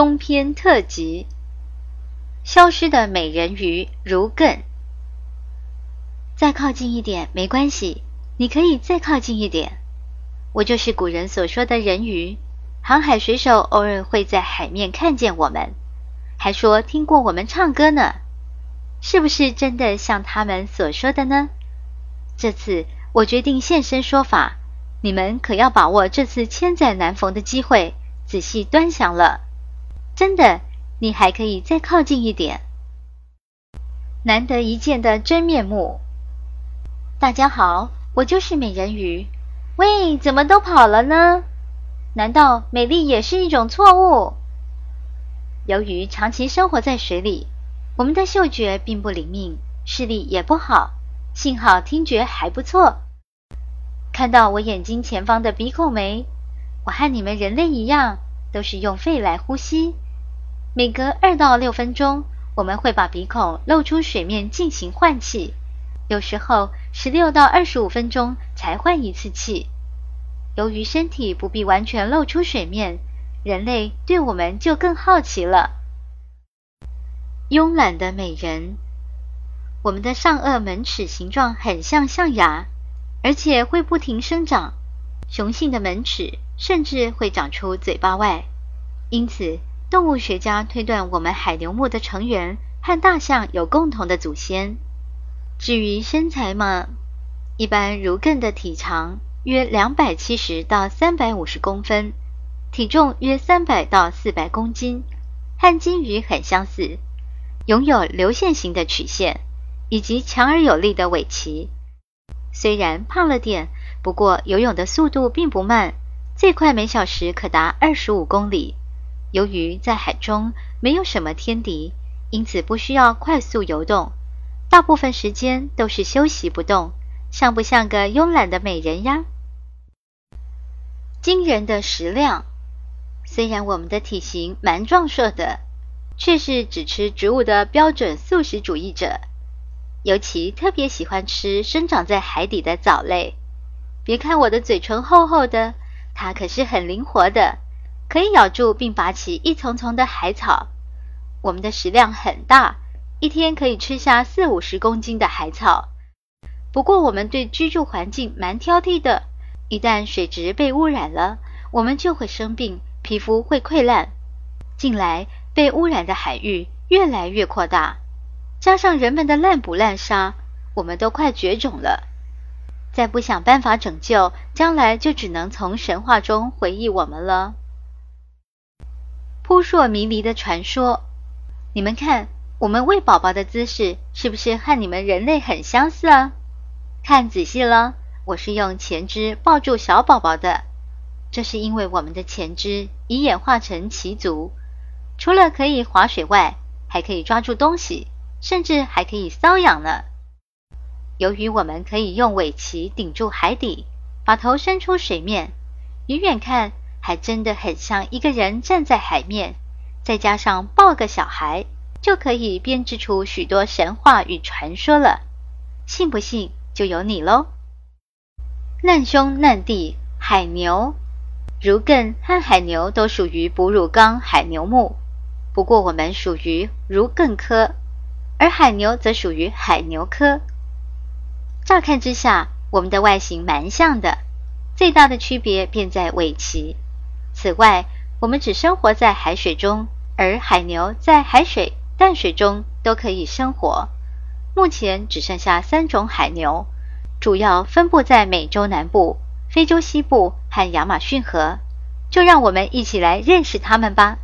中篇特辑：消失的美人鱼如更。再靠近一点没关系，你可以再靠近一点。我就是古人所说的人鱼，航海水手偶尔会在海面看见我们，还说听过我们唱歌呢。是不是真的像他们所说的呢？这次我决定现身说法，你们可要把握这次千载难逢的机会，仔细端详了。真的，你还可以再靠近一点。难得一见的真面目。大家好，我就是美人鱼。喂，怎么都跑了呢？难道美丽也是一种错误？由于长期生活在水里，我们的嗅觉并不灵敏，视力也不好，幸好听觉还不错。看到我眼睛前方的鼻孔没？我和你们人类一样，都是用肺来呼吸。每隔二到六分钟，我们会把鼻孔露出水面进行换气，有时候十六到二十五分钟才换一次气。由于身体不必完全露出水面，人类对我们就更好奇了。慵懒的美人，我们的上颚门齿形状很像象牙，而且会不停生长。雄性的门齿甚至会长出嘴巴外，因此。动物学家推断，我们海牛目的成员和大象有共同的祖先。至于身材嘛，一般如艮的体长约两百七十到三百五十公分，体重约三百到四百公斤，和金鱼很相似，拥有流线型的曲线以及强而有力的尾鳍。虽然胖了点，不过游泳的速度并不慢，最快每小时可达二十五公里。由于在海中没有什么天敌，因此不需要快速游动，大部分时间都是休息不动，像不像个慵懒的美人呀？惊人的食量，虽然我们的体型蛮壮硕的，却是只吃植物的标准素食主义者，尤其特别喜欢吃生长在海底的藻类。别看我的嘴唇厚厚的，它可是很灵活的。可以咬住并拔起一丛丛的海草。我们的食量很大，一天可以吃下四五十公斤的海草。不过，我们对居住环境蛮挑剔的。一旦水质被污染了，我们就会生病，皮肤会溃烂。近来被污染的海域越来越扩大，加上人们的滥捕滥杀，我们都快绝种了。再不想办法拯救，将来就只能从神话中回忆我们了。扑朔迷离的传说，你们看，我们喂宝宝的姿势是不是和你们人类很相似啊？看仔细了，我是用前肢抱住小宝宝的，这是因为我们的前肢已演化成鳍足，除了可以划水外，还可以抓住东西，甚至还可以搔痒呢。由于我们可以用尾鳍顶住海底，把头伸出水面，远远看。还真的很像一个人站在海面，再加上抱个小孩，就可以编织出许多神话与传说了。信不信就由你喽。难兄难弟，海牛，如艮和海牛都属于哺乳纲海牛目，不过我们属于如艮科，而海牛则属于海牛科。乍看之下，我们的外形蛮像的，最大的区别便在尾鳍。此外，我们只生活在海水中，而海牛在海水、淡水中都可以生活。目前只剩下三种海牛，主要分布在美洲南部、非洲西部和亚马逊河。就让我们一起来认识它们吧。